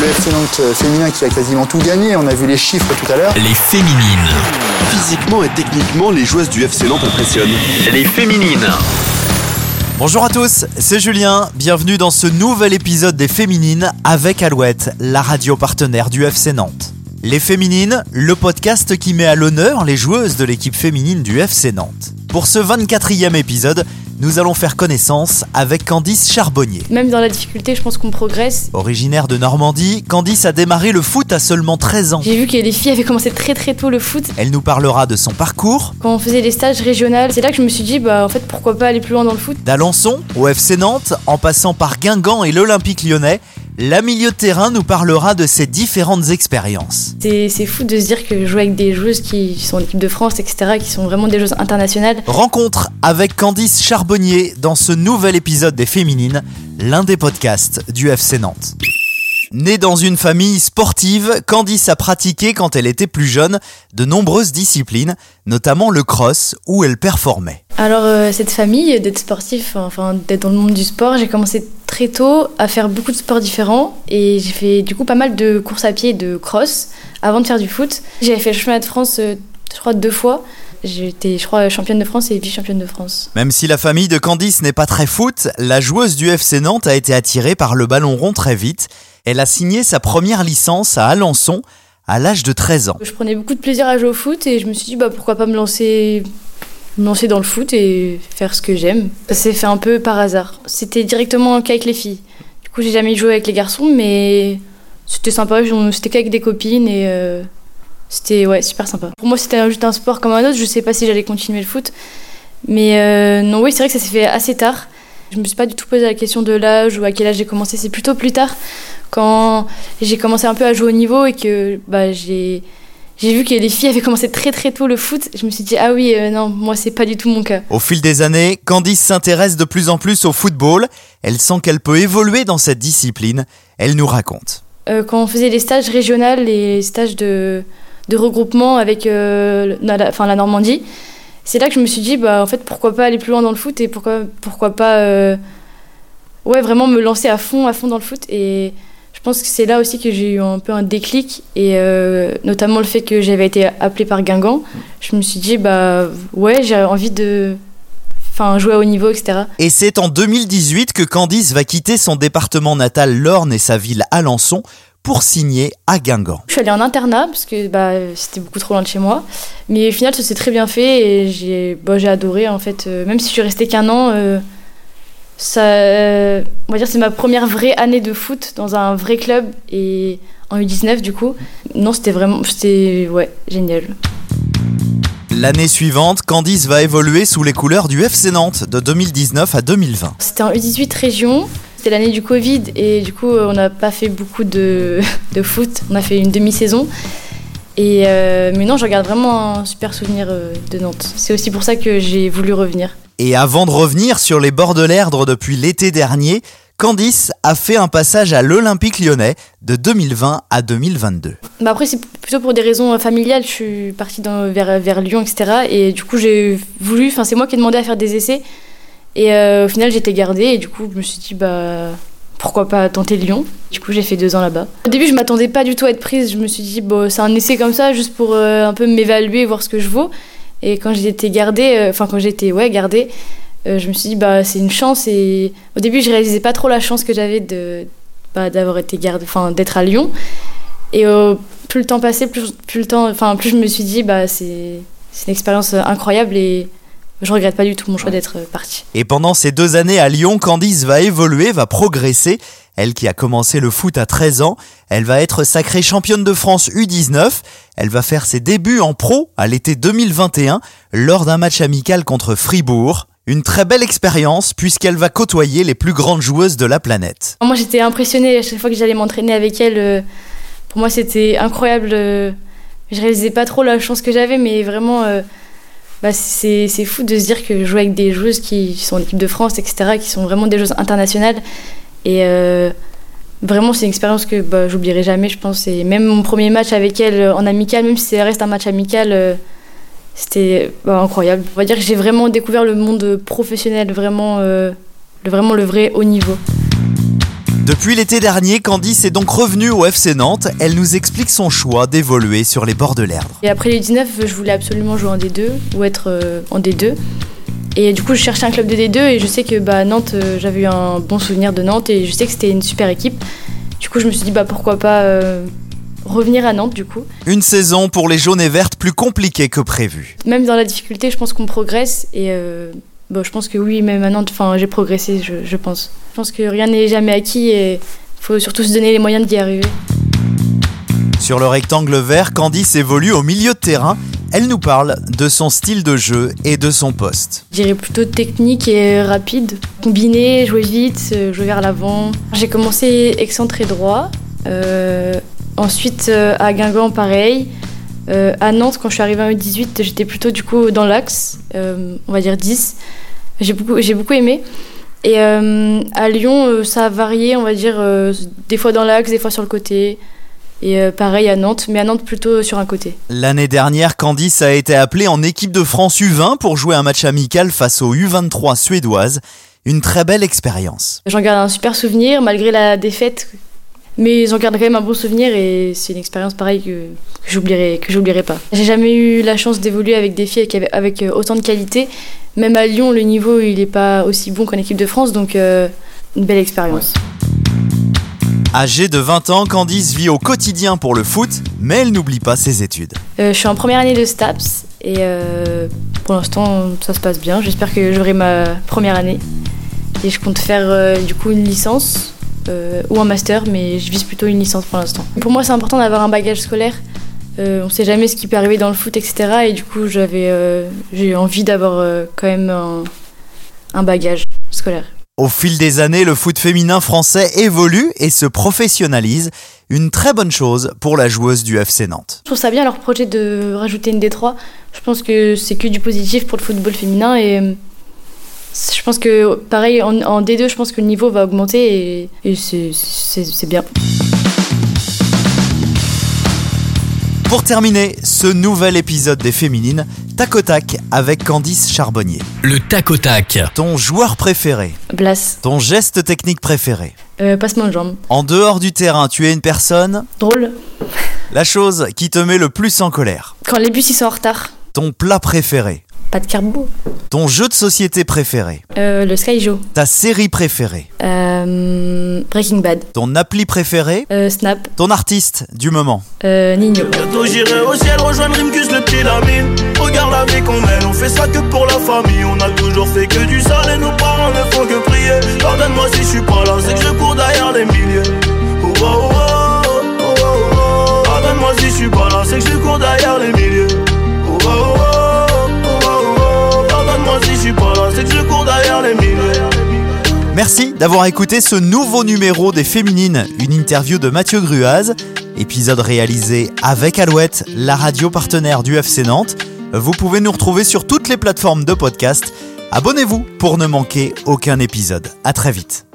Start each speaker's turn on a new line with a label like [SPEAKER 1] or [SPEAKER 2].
[SPEAKER 1] le FC Nantes féminin qui a quasiment tout gagné. On a vu les chiffres tout à l'heure.
[SPEAKER 2] Les féminines.
[SPEAKER 3] Physiquement et techniquement, les joueuses du FC Nantes impressionnent.
[SPEAKER 2] Les féminines.
[SPEAKER 4] Bonjour à tous, c'est Julien. Bienvenue dans ce nouvel épisode des Féminines avec Alouette, la radio partenaire du FC Nantes. Les Féminines, le podcast qui met à l'honneur les joueuses de l'équipe féminine du FC Nantes. Pour ce 24e épisode, nous allons faire connaissance avec Candice Charbonnier.
[SPEAKER 5] Même dans la difficulté, je pense qu'on progresse.
[SPEAKER 4] Originaire de Normandie, Candice a démarré le foot à seulement 13 ans.
[SPEAKER 5] J'ai vu que les filles avaient commencé très très tôt le foot.
[SPEAKER 4] Elle nous parlera de son parcours.
[SPEAKER 5] Quand on faisait les stages régionaux, c'est là que je me suis dit, bah en fait, pourquoi pas aller plus loin dans le foot
[SPEAKER 4] D'Alençon au FC Nantes, en passant par Guingamp et l'Olympique lyonnais, la milieu de terrain nous parlera de ses différentes expériences.
[SPEAKER 5] C'est fou de se dire que je joue avec des joueuses qui sont en équipe de France, etc., qui sont vraiment des joueuses internationales.
[SPEAKER 4] Rencontre avec Candice Charbonnier dans ce nouvel épisode des Féminines, l'un des podcasts du FC Nantes. Née dans une famille sportive, Candice a pratiqué quand elle était plus jeune de nombreuses disciplines, notamment le cross où elle performait.
[SPEAKER 5] Alors euh, cette famille d'être sportif, enfin d'être dans le monde du sport, j'ai commencé très tôt à faire beaucoup de sports différents et j'ai fait du coup pas mal de courses à pied et de cross avant de faire du foot. J'avais fait le chemin de France, euh, je crois, deux fois. J'étais, je crois, championne de France et vice-championne de France.
[SPEAKER 4] Même si la famille de Candice n'est pas très foot, la joueuse du FC Nantes a été attirée par le ballon rond très vite elle a signé sa première licence à Alençon à l'âge de 13 ans.
[SPEAKER 5] Je prenais beaucoup de plaisir à jouer au foot et je me suis dit bah, pourquoi pas me lancer, me lancer dans le foot et faire ce que j'aime. Ça s'est fait un peu par hasard. C'était directement qu'avec les filles. Du coup, j'ai jamais joué avec les garçons, mais c'était sympa. C'était qu'avec des copines et euh, c'était ouais, super sympa. Pour moi, c'était juste un sport comme un autre. Je sais pas si j'allais continuer le foot. Mais euh, non, oui, c'est vrai que ça s'est fait assez tard. Je me suis pas du tout posé la question de l'âge ou à quel âge j'ai commencé. C'est plutôt plus tard quand j'ai commencé un peu à jouer au niveau et que bah, j'ai j'ai vu que les filles avaient commencé très très tôt le foot. Je me suis dit ah oui euh, non moi c'est pas du tout mon cas.
[SPEAKER 4] Au fil des années, Candice s'intéresse de plus en plus au football. Elle sent qu'elle peut évoluer dans cette discipline. Elle nous raconte.
[SPEAKER 5] Euh, quand on faisait les stages régionaux, les stages de, de regroupement avec euh, la, enfin, la Normandie, c'est là que je me suis dit bah en fait pourquoi pas aller plus loin dans le foot et pourquoi pourquoi pas ouais vraiment me lancer à fond à fond dans le foot et je pense que c'est là aussi que j'ai eu un peu un déclic et euh, notamment le fait que j'avais été appelée par Guingamp. Je me suis dit bah ouais j'ai envie de enfin jouer à haut niveau etc.
[SPEAKER 4] Et c'est en 2018 que Candice va quitter son département natal l'Orne et sa ville Alençon pour signer à Guingamp.
[SPEAKER 5] Je suis allée en internat parce que bah, c'était beaucoup trop loin de chez moi. Mais au final, ça s'est très bien fait et j'ai bah, adoré en fait. Euh, même si je suis restée qu'un an, euh, ça, euh, on va dire c'est ma première vraie année de foot dans un vrai club et en U19 du coup. Non, c'était vraiment c'était ouais, génial.
[SPEAKER 4] L'année suivante, Candice va évoluer sous les couleurs du FC Nantes de 2019 à 2020.
[SPEAKER 5] C'était en U18 région. C'était l'année du Covid et du coup on n'a pas fait beaucoup de, de, foot. On a fait une demi-saison. Et euh, mais non, je regarde vraiment un super souvenir euh, de Nantes. C'est aussi pour ça que j'ai voulu revenir.
[SPEAKER 4] Et avant de revenir sur les bords de l'Erdre depuis l'été dernier, Candice a fait un passage à l'Olympique lyonnais de 2020 à 2022.
[SPEAKER 5] Bah après, c'est plutôt pour des raisons familiales. Je suis partie vers, vers Lyon, etc. Et du coup, j'ai voulu, enfin, c'est moi qui ai demandé à faire des essais. Et euh, au final, j'étais gardée. Et du coup, je me suis dit, bah, pourquoi pas tenter Lyon Du coup, j'ai fait deux ans là-bas. Au début, je m'attendais pas du tout à être prise. Je me suis dit, bon, c'est un essai comme ça, juste pour euh, un peu m'évaluer, voir ce que je vaux. Et quand j'ai été gardée, euh, enfin quand été ouais, gardée, euh, je me suis dit bah c'est une chance et au début je réalisais pas trop la chance que j'avais de bah, d'avoir été gardée, enfin d'être à Lyon. Et plus le temps passait, plus, plus le temps, enfin plus je me suis dit bah c'est c'est une expérience incroyable et je regrette pas du tout mon choix d'être partie.
[SPEAKER 4] Et pendant ces deux années à Lyon, Candice va évoluer, va progresser. Elle qui a commencé le foot à 13 ans, elle va être sacrée championne de France U19. Elle va faire ses débuts en pro à l'été 2021 lors d'un match amical contre Fribourg. Une très belle expérience puisqu'elle va côtoyer les plus grandes joueuses de la planète.
[SPEAKER 5] Moi j'étais impressionnée à chaque fois que j'allais m'entraîner avec elle. Euh, pour moi c'était incroyable. Euh, je réalisais pas trop la chance que j'avais mais vraiment euh, bah, c'est fou de se dire que je joue avec des joueuses qui sont en équipe de France, etc., qui sont vraiment des joueuses internationales. Et euh, vraiment, c'est une expérience que bah, j'oublierai jamais, je pense. Et même mon premier match avec elle euh, en amical, même si ça reste un match amical, euh, c'était bah, incroyable. On va dire que j'ai vraiment découvert le monde professionnel, vraiment, le, vraiment le vrai haut niveau.
[SPEAKER 4] Depuis l'été dernier, Candice est donc revenue au FC Nantes. Elle nous explique son choix d'évoluer sur les bords de l'Erdre.
[SPEAKER 5] Et après les 19, je voulais absolument jouer en D2 ou être euh, en D2. Et du coup, je cherchais un club de D2 et je sais que bah, Nantes, euh, j'avais eu un bon souvenir de Nantes et je sais que c'était une super équipe. Du coup, je me suis dit bah pourquoi pas euh, revenir à Nantes du coup.
[SPEAKER 4] Une saison pour les jaunes et vertes plus compliquée que prévu.
[SPEAKER 5] Même dans la difficulté, je pense qu'on progresse et euh, bon, je pense que oui, même à Nantes, j'ai progressé, je, je pense. Je pense que rien n'est jamais acquis et il faut surtout se donner les moyens d'y arriver.
[SPEAKER 4] Sur le rectangle vert, Candice évolue au milieu de terrain. Elle nous parle de son style de jeu et de son poste.
[SPEAKER 5] Je dirais plutôt technique et rapide. Combiner, jouer vite, euh, jouer vers l'avant. J'ai commencé excentré droit. Euh, ensuite, euh, à Guingamp, pareil. À Nantes, quand je suis arrivée en U18, j'étais plutôt du coup dans l'axe, on va dire 10. J'ai beaucoup, j'ai beaucoup aimé. Et à Lyon, ça a varié, on va dire, des fois dans l'axe, des fois sur le côté. Et euh, pareil à Nantes, mais à Nantes plutôt sur un côté.
[SPEAKER 4] L'année dernière, Candice a été appelée en équipe de France U20 pour jouer un match amical face aux U23 suédoises. Une très belle expérience.
[SPEAKER 5] J'en garde un super souvenir malgré la défaite, mais j'en garde quand même un bon souvenir et c'est une expérience pareille que, que j'oublierai que j'oublierai pas. J'ai jamais eu la chance d'évoluer avec des filles avec, avec euh, autant de qualité. Même à Lyon, le niveau il est pas aussi bon qu'en équipe de France, donc euh, une belle expérience.
[SPEAKER 4] Âgée de 20 ans, Candice vit au quotidien pour le foot, mais elle n'oublie pas ses études.
[SPEAKER 5] Euh, je suis en première année de STAPS et euh, pour l'instant ça se passe bien. J'espère que j'aurai ma première année et je compte faire euh, du coup une licence ou un master, mais je vise plutôt une licence pour l'instant. Pour moi c'est important d'avoir un bagage scolaire. On sait jamais ce qui peut arriver dans le foot, etc. Et du coup j'avais j'ai envie d'avoir quand même un, un bagage scolaire.
[SPEAKER 4] Au fil des années, le foot féminin français évolue et se professionnalise. Une très bonne chose pour la joueuse du FC Nantes.
[SPEAKER 5] Je trouve ça bien leur projet de rajouter une D3. Je pense que c'est que du positif pour le football féminin et euh, je pense que pareil en, en D2, je pense que le niveau va augmenter et, c'est bien.
[SPEAKER 4] Pour terminer ce nouvel épisode des Féminines, tac au tac avec Candice Charbonnier.
[SPEAKER 2] Le tac au tac.
[SPEAKER 4] Ton joueur préféré,
[SPEAKER 5] Blas,
[SPEAKER 4] ton geste technique préféré.
[SPEAKER 5] euh, passement de jambe.
[SPEAKER 4] En dehors du terrain, tu es une personne,
[SPEAKER 5] Drôle.
[SPEAKER 4] la chose qui te met le plus en colère.
[SPEAKER 5] Quand les bus ils sont en retard,
[SPEAKER 4] Ton plat préféré,
[SPEAKER 5] pas de carbo.
[SPEAKER 4] ton jeu de société préféré,
[SPEAKER 5] Euh, le Sky Joe.
[SPEAKER 4] ta série préférée,
[SPEAKER 5] Euh, Breaking Bad.
[SPEAKER 4] ton appli préféré,
[SPEAKER 5] Euh, Snap.
[SPEAKER 4] ton artiste du moment.
[SPEAKER 5] Euh, Nino.
[SPEAKER 6] Bientôt j'irai au ciel rejoindre Rimkus le petit Lamine Regarde la vie qu'on mène, on fait ça que pour la famille On a toujours fait que du sale et nos parents ne font que prier Pardonne-moi si je suis pas là, c'est que je cours derrière les milliers oh, oh, oh, oh, oh, oh, oh. Pardonne-moi si je suis pas là, c'est que je cours derrière les milliers
[SPEAKER 4] Merci d'avoir écouté ce nouveau numéro des Féminines, une interview de Mathieu Gruaz, épisode réalisé avec Alouette, la radio partenaire du FC Nantes. Vous pouvez nous retrouver sur toutes les plateformes de podcast. Abonnez-vous pour ne manquer aucun épisode. À très vite.